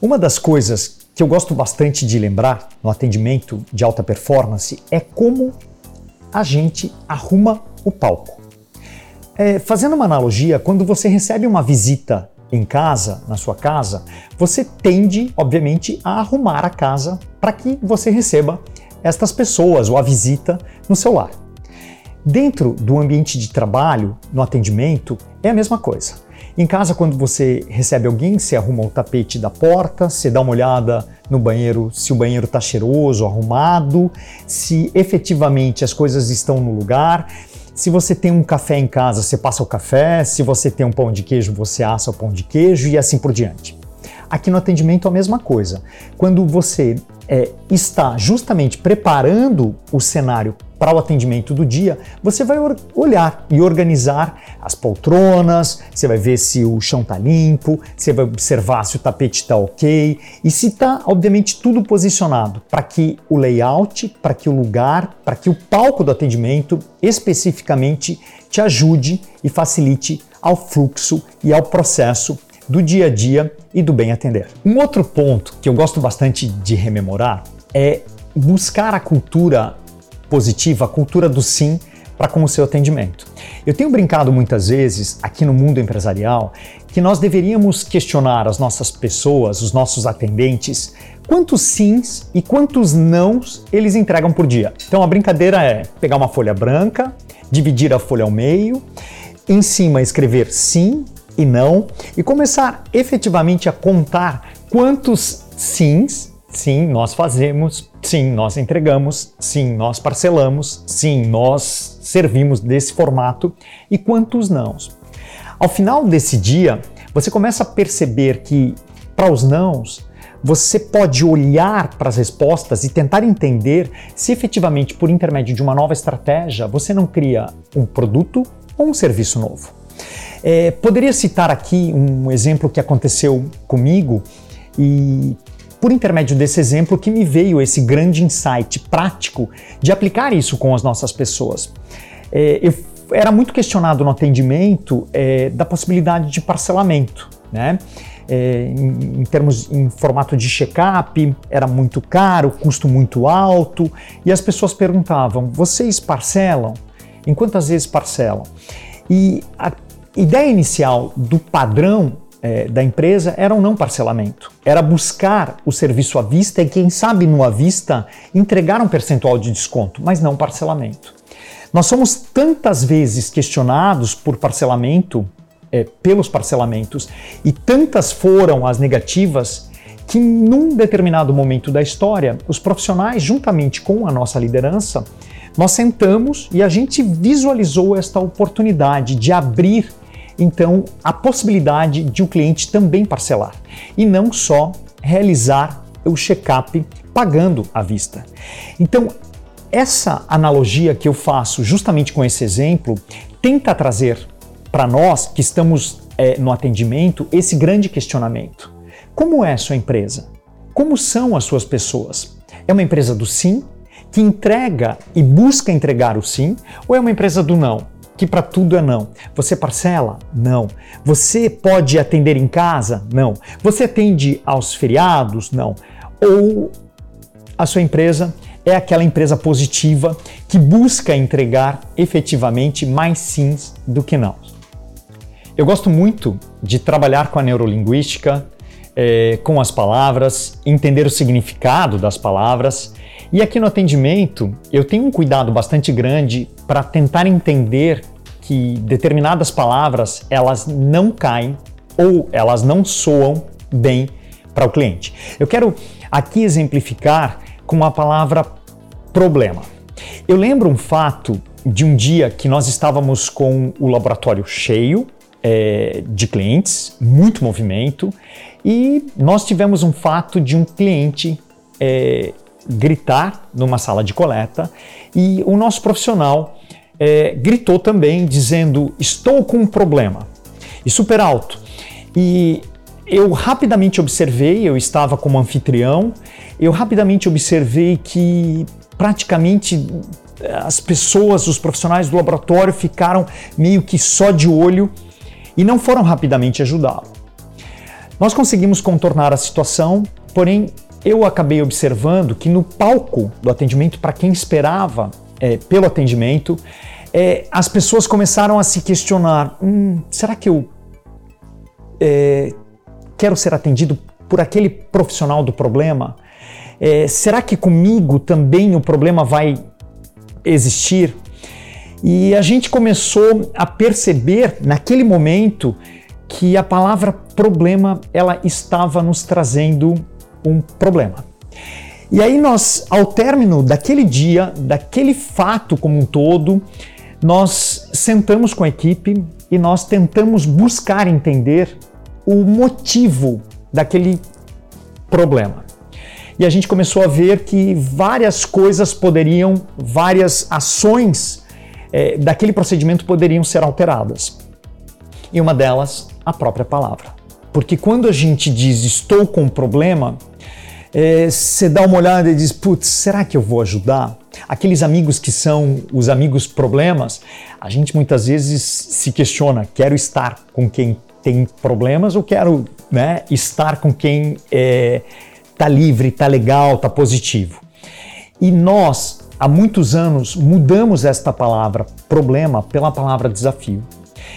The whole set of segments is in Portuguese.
Uma das coisas que eu gosto bastante de lembrar no atendimento de alta performance é como a gente arruma o palco. É, fazendo uma analogia, quando você recebe uma visita em casa, na sua casa, você tende, obviamente, a arrumar a casa para que você receba estas pessoas ou a visita no seu lar. Dentro do ambiente de trabalho, no atendimento, é a mesma coisa. Em casa, quando você recebe alguém, você arruma o tapete da porta, você dá uma olhada no banheiro, se o banheiro está cheiroso, arrumado, se efetivamente as coisas estão no lugar. Se você tem um café em casa, você passa o café. Se você tem um pão de queijo, você assa o pão de queijo e assim por diante. Aqui no atendimento a mesma coisa. Quando você é, está justamente preparando o cenário para o atendimento do dia, você vai olhar e organizar as poltronas, você vai ver se o chão está limpo, você vai observar se o tapete está ok e se está, obviamente, tudo posicionado para que o layout, para que o lugar, para que o palco do atendimento especificamente te ajude e facilite ao fluxo e ao processo do dia a dia e do bem atender. Um outro ponto que eu gosto bastante de rememorar é buscar a cultura positiva, a cultura do sim para com o seu atendimento. Eu tenho brincado muitas vezes aqui no mundo empresarial que nós deveríamos questionar as nossas pessoas, os nossos atendentes, quantos sims e quantos nãos eles entregam por dia. Então a brincadeira é pegar uma folha branca, dividir a folha ao meio, em cima escrever sim e não e começar efetivamente a contar quantos sims, sim, nós fazemos, sim, nós entregamos, sim, nós parcelamos, sim, nós servimos desse formato e quantos nãos. Ao final desse dia, você começa a perceber que para os nãos, você pode olhar para as respostas e tentar entender se efetivamente, por intermédio de uma nova estratégia, você não cria um produto ou um serviço novo. É, poderia citar aqui um exemplo que aconteceu comigo e por intermédio desse exemplo que me veio esse grande insight prático de aplicar isso com as nossas pessoas. É, eu era muito questionado no atendimento é, da possibilidade de parcelamento, né? É, em, em, termos em formato de check-up, era muito caro, custo muito alto, e as pessoas perguntavam: vocês parcelam? Em quantas vezes parcelam? E a ideia inicial do padrão é, da empresa era o não parcelamento, era buscar o serviço à vista e, quem sabe, no à vista, entregar um percentual de desconto, mas não parcelamento. Nós somos tantas vezes questionados por parcelamento, é, pelos parcelamentos, e tantas foram as negativas que, num determinado momento da história, os profissionais, juntamente com a nossa liderança, nós sentamos e a gente visualizou esta oportunidade de abrir então a possibilidade de o cliente também parcelar e não só realizar o check-up pagando à vista. Então, essa analogia que eu faço justamente com esse exemplo tenta trazer para nós que estamos é, no atendimento esse grande questionamento: como é a sua empresa? Como são as suas pessoas? É uma empresa do sim, que entrega e busca entregar o sim, ou é uma empresa do não? Que para tudo é não. Você parcela? Não. Você pode atender em casa? Não. Você atende aos feriados? Não. Ou a sua empresa é aquela empresa positiva que busca entregar efetivamente mais sims do que não. Eu gosto muito de trabalhar com a neurolinguística, é, com as palavras, entender o significado das palavras. E aqui no atendimento, eu tenho um cuidado bastante grande para tentar entender que determinadas palavras elas não caem ou elas não soam bem para o cliente. Eu quero aqui exemplificar com a palavra problema. Eu lembro um fato de um dia que nós estávamos com o laboratório cheio é, de clientes, muito movimento, e nós tivemos um fato de um cliente é, gritar numa sala de coleta e o nosso profissional é, gritou também dizendo: Estou com um problema, e super alto. E eu rapidamente observei, eu estava como anfitrião, eu rapidamente observei que praticamente as pessoas, os profissionais do laboratório ficaram meio que só de olho e não foram rapidamente ajudá-lo. Nós conseguimos contornar a situação, porém eu acabei observando que no palco do atendimento, para quem esperava é, pelo atendimento, é, as pessoas começaram a se questionar: hum, será que eu é, quero ser atendido por aquele profissional do problema? É, será que comigo também o problema vai existir? E a gente começou a perceber naquele momento que a palavra problema ela estava nos trazendo um problema. E aí nós, ao término daquele dia, daquele fato como um todo, nós sentamos com a equipe e nós tentamos buscar entender o motivo daquele problema. E a gente começou a ver que várias coisas poderiam, várias ações é, daquele procedimento poderiam ser alteradas. E uma delas, a própria palavra. Porque quando a gente diz estou com um problema, é, você dá uma olhada e diz, putz, será que eu vou ajudar? Aqueles amigos que são os amigos problemas, a gente muitas vezes se questiona, quero estar com quem tem problemas ou quero né, estar com quem está é, tá livre, está legal, está positivo. E nós, há muitos anos, mudamos esta palavra problema pela palavra desafio.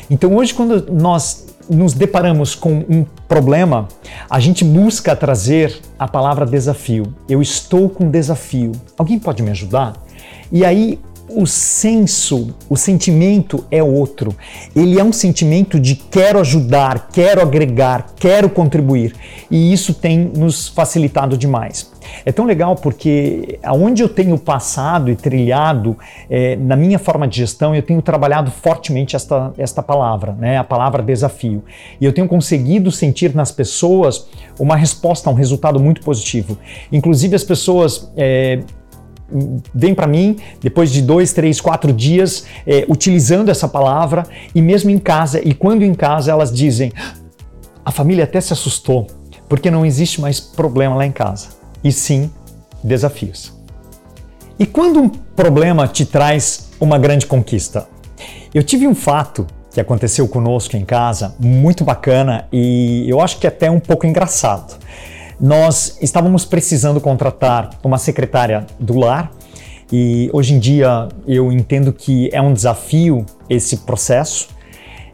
Então hoje, quando nós nos deparamos com um problema, a gente busca trazer a palavra desafio. Eu estou com desafio. Alguém pode me ajudar? E aí o senso, o sentimento é outro. Ele é um sentimento de quero ajudar, quero agregar, quero contribuir. E isso tem nos facilitado demais. É tão legal porque aonde eu tenho passado e trilhado é, na minha forma de gestão, eu tenho trabalhado fortemente esta, esta palavra, né? a palavra desafio. E eu tenho conseguido sentir nas pessoas uma resposta, um resultado muito positivo. Inclusive as pessoas é, vem para mim depois de dois, três, quatro dias é, utilizando essa palavra e mesmo em casa e quando em casa elas dizem a família até se assustou porque não existe mais problema lá em casa e sim desafios. E quando um problema te traz uma grande conquista? Eu tive um fato que aconteceu conosco em casa muito bacana e eu acho que é até um pouco engraçado nós estávamos precisando contratar uma secretária do lar e hoje em dia eu entendo que é um desafio esse processo,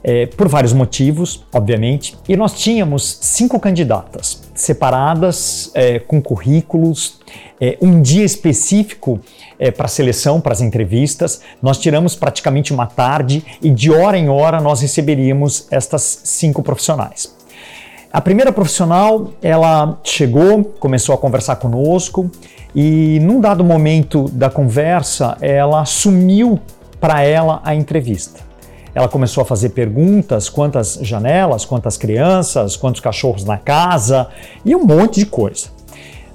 é, por vários motivos, obviamente, e nós tínhamos cinco candidatas separadas, é, com currículos, é, um dia específico é, para seleção, para as entrevistas. Nós tiramos praticamente uma tarde e de hora em hora nós receberíamos estas cinco profissionais. A primeira profissional, ela chegou, começou a conversar conosco e num dado momento da conversa, ela assumiu para ela a entrevista. Ela começou a fazer perguntas: quantas janelas, quantas crianças, quantos cachorros na casa e um monte de coisa.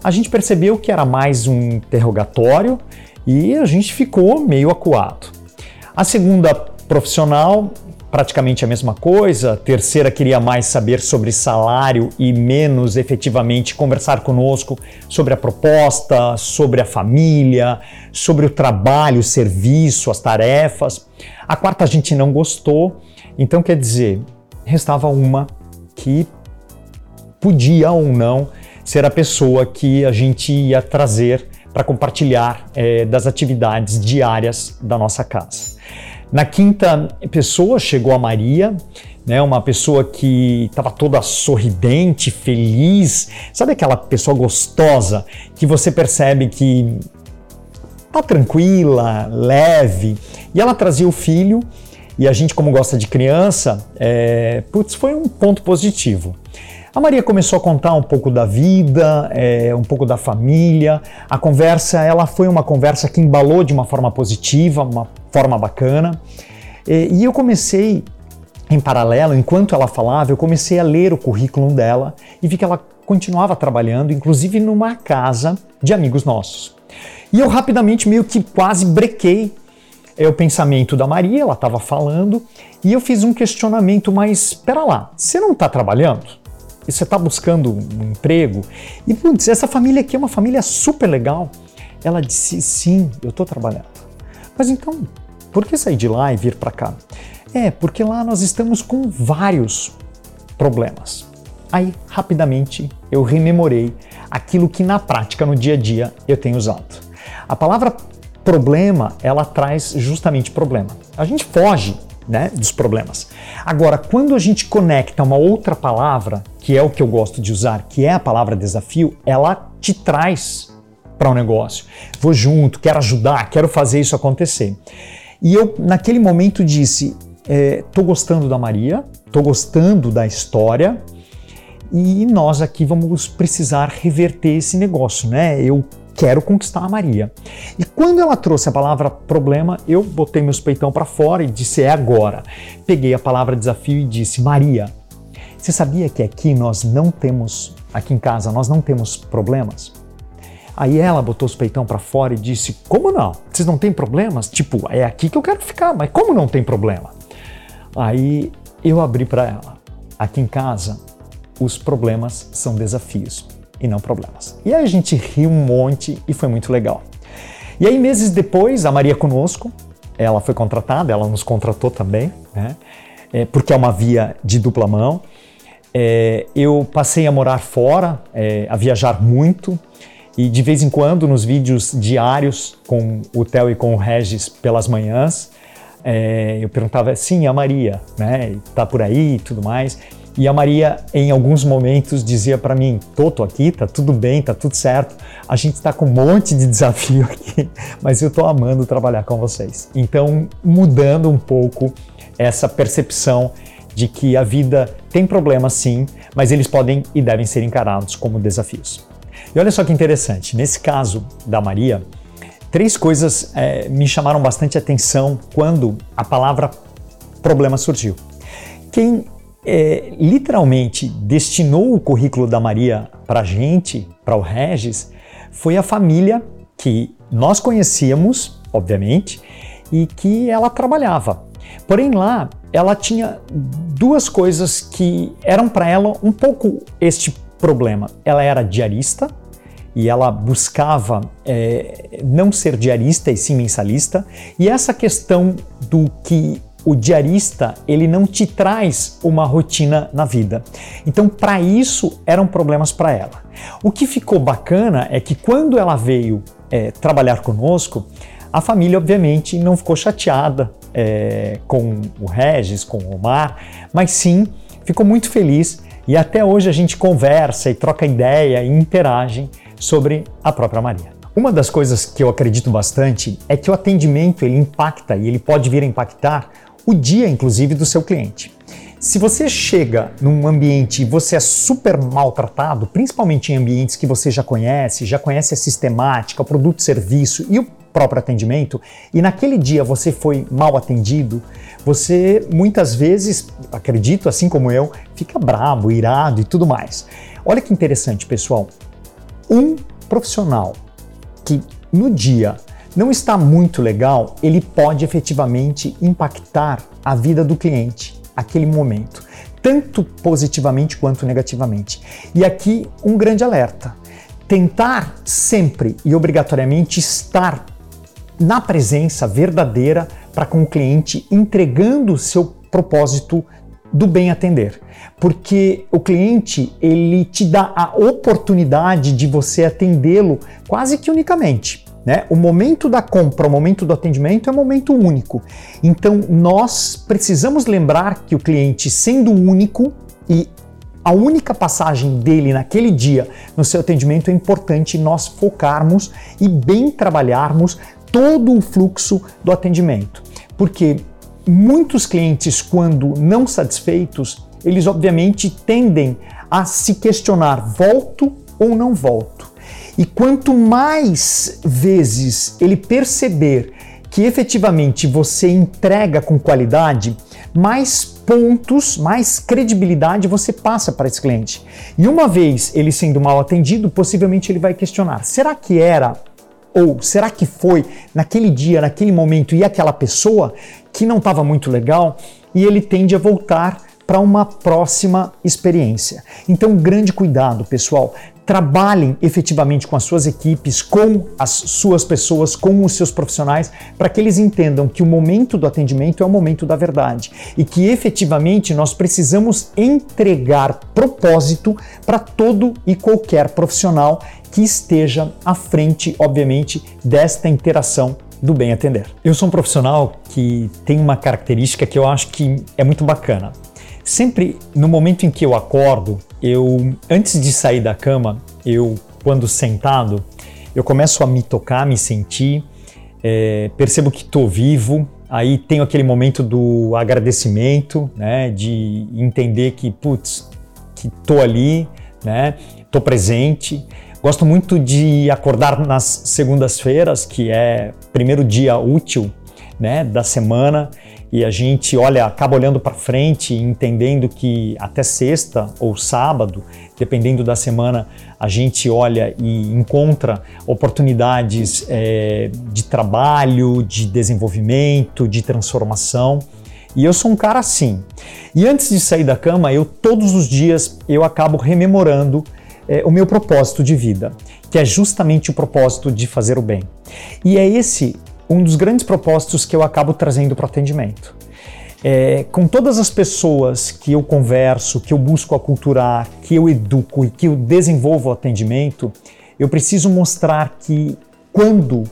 A gente percebeu que era mais um interrogatório e a gente ficou meio acuado. A segunda profissional praticamente a mesma coisa. A terceira queria mais saber sobre salário e menos efetivamente conversar conosco sobre a proposta, sobre a família, sobre o trabalho, o serviço, as tarefas. A quarta a gente não gostou, então quer dizer, restava uma que podia ou não ser a pessoa que a gente ia trazer para compartilhar é, das atividades diárias da nossa casa. Na quinta pessoa chegou a Maria, né, uma pessoa que estava toda sorridente, feliz, sabe aquela pessoa gostosa que você percebe que tá tranquila, leve, e ela trazia o filho. E a gente, como gosta de criança, é, putz, foi um ponto positivo. A Maria começou a contar um pouco da vida, é, um pouco da família. A conversa, ela foi uma conversa que embalou de uma forma positiva, uma forma bacana. E, eu comecei, em paralelo, enquanto ela falava, eu comecei a ler o currículo dela e vi que ela continuava trabalhando, inclusive numa casa de amigos nossos. E eu rapidamente meio que quase brequei é, o pensamento da Maria, ela estava falando, e eu fiz um questionamento, mas espera lá, você não está trabalhando? e você está buscando um emprego, e putz, essa família aqui é uma família super legal. Ela disse: sim, eu estou trabalhando. Mas então, por que sair de lá e vir para cá? É, porque lá nós estamos com vários problemas. Aí, rapidamente, eu rememorei aquilo que na prática, no dia a dia, eu tenho usado. A palavra problema, ela traz justamente problema. A gente foge né, dos problemas. Agora, quando a gente conecta uma outra palavra, que é o que eu gosto de usar, que é a palavra desafio, ela te traz para o um negócio. Vou junto, quero ajudar, quero fazer isso acontecer. E eu, naquele momento, disse: é, gostando da Maria, estou gostando da história, e nós aqui vamos precisar reverter esse negócio, né? Eu quero conquistar a Maria. E quando ela trouxe a palavra problema, eu botei meus peitão para fora e disse: é agora. Peguei a palavra desafio e disse: Maria, você sabia que aqui nós não temos, aqui em casa, nós não temos problemas? Aí ela botou os peitão para fora e disse: Como não? Vocês não têm problemas? Tipo, é aqui que eu quero ficar, mas como não tem problema? Aí eu abri para ela: Aqui em casa, os problemas são desafios e não problemas. E aí a gente riu um monte e foi muito legal. E aí, meses depois, a Maria conosco, ela foi contratada, ela nos contratou também, né? É, porque é uma via de dupla mão. É, eu passei a morar fora, é, a viajar muito, e de vez em quando, nos vídeos diários com o Theo e com o Regis pelas manhãs, é, eu perguntava, sim, a Maria, né? Tá por aí e tudo mais. E a Maria, em alguns momentos, dizia para mim: Toto, aqui, tá tudo bem, tá tudo certo. A gente está com um monte de desafio aqui, mas eu estou amando trabalhar com vocês. Então, mudando um pouco essa percepção de que a vida tem problemas sim, mas eles podem e devem ser encarados como desafios. E olha só que interessante, nesse caso da Maria, três coisas é, me chamaram bastante atenção quando a palavra problema surgiu. Quem é, literalmente destinou o currículo da Maria para a gente, para o Regis, foi a família que nós conhecíamos, obviamente, e que ela trabalhava. Porém, lá ela tinha duas coisas que eram para ela um pouco este problema. Ela era diarista e ela buscava é, não ser diarista e sim mensalista, e essa questão do que o diarista ele não te traz uma rotina na vida. Então, para isso eram problemas para ela. O que ficou bacana é que quando ela veio é, trabalhar conosco, a família obviamente não ficou chateada é, com o Regis, com o Omar, mas sim ficou muito feliz e até hoje a gente conversa e troca ideia e interage sobre a própria Maria. Uma das coisas que eu acredito bastante é que o atendimento ele impacta e ele pode vir a impactar o dia, inclusive, do seu cliente. Se você chega num ambiente e você é super maltratado, principalmente em ambientes que você já conhece, já conhece a sistemática, o produto, serviço e o próprio atendimento, e naquele dia você foi mal atendido, você muitas vezes, acredito, assim como eu, fica bravo, irado e tudo mais. Olha que interessante, pessoal. Um profissional que no dia não está muito legal, ele pode efetivamente impactar a vida do cliente, aquele momento, tanto positivamente quanto negativamente. E aqui um grande alerta: tentar sempre e obrigatoriamente estar na presença verdadeira para com o cliente, entregando o seu propósito do bem atender, porque o cliente ele te dá a oportunidade de você atendê-lo quase que unicamente. Né? O momento da compra, o momento do atendimento é um momento único. Então nós precisamos lembrar que o cliente, sendo único e a única passagem dele naquele dia no seu atendimento, é importante nós focarmos e bem trabalharmos todo o fluxo do atendimento. Porque muitos clientes, quando não satisfeitos, eles obviamente tendem a se questionar: volto ou não volto? E quanto mais vezes ele perceber que efetivamente você entrega com qualidade, mais pontos, mais credibilidade você passa para esse cliente. E uma vez ele sendo mal atendido, possivelmente ele vai questionar: será que era ou será que foi naquele dia, naquele momento e aquela pessoa que não estava muito legal? E ele tende a voltar para uma próxima experiência. Então, grande cuidado, pessoal. Trabalhem efetivamente com as suas equipes, com as suas pessoas, com os seus profissionais, para que eles entendam que o momento do atendimento é o momento da verdade e que efetivamente nós precisamos entregar propósito para todo e qualquer profissional que esteja à frente, obviamente, desta interação do bem atender. Eu sou um profissional que tem uma característica que eu acho que é muito bacana. Sempre no momento em que eu acordo, eu antes de sair da cama, eu quando sentado, eu começo a me tocar, me sentir, é, percebo que estou vivo. Aí tenho aquele momento do agradecimento, né, de entender que putz, que estou ali, né, estou presente. Gosto muito de acordar nas segundas-feiras, que é primeiro dia útil né, da semana, e a gente olha, acaba olhando para frente, entendendo que até sexta ou sábado, dependendo da semana, a gente olha e encontra oportunidades é, de trabalho, de desenvolvimento, de transformação. E eu sou um cara assim. E antes de sair da cama, eu todos os dias eu acabo rememorando é, o meu propósito de vida, que é justamente o propósito de fazer o bem. E é esse um dos grandes propósitos que eu acabo trazendo para o atendimento. É, com todas as pessoas que eu converso, que eu busco aculturar, que eu educo e que eu desenvolvo o atendimento, eu preciso mostrar que quando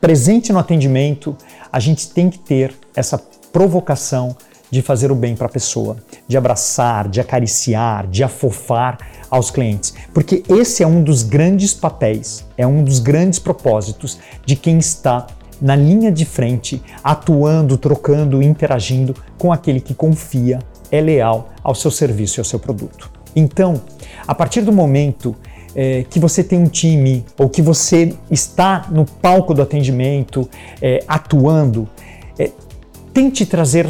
presente no atendimento, a gente tem que ter essa provocação de fazer o bem para a pessoa, de abraçar, de acariciar, de afofar aos clientes, porque esse é um dos grandes papéis, é um dos grandes propósitos de quem está na linha de frente, atuando, trocando, interagindo com aquele que confia, é leal ao seu serviço e ao seu produto. Então, a partir do momento é, que você tem um time ou que você está no palco do atendimento é, atuando, é, tente trazer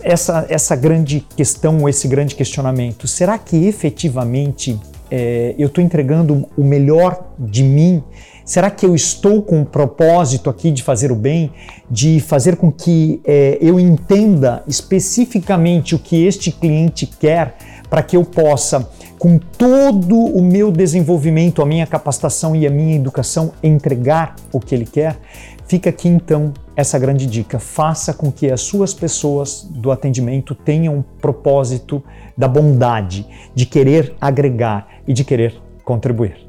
essa, essa grande questão, esse grande questionamento: será que efetivamente é, eu estou entregando o melhor de mim? Será que eu estou com o propósito aqui de fazer o bem, de fazer com que é, eu entenda especificamente o que este cliente quer, para que eu possa, com todo o meu desenvolvimento, a minha capacitação e a minha educação, entregar o que ele quer? Fica aqui então essa grande dica: faça com que as suas pessoas do atendimento tenham um propósito da bondade, de querer agregar e de querer contribuir.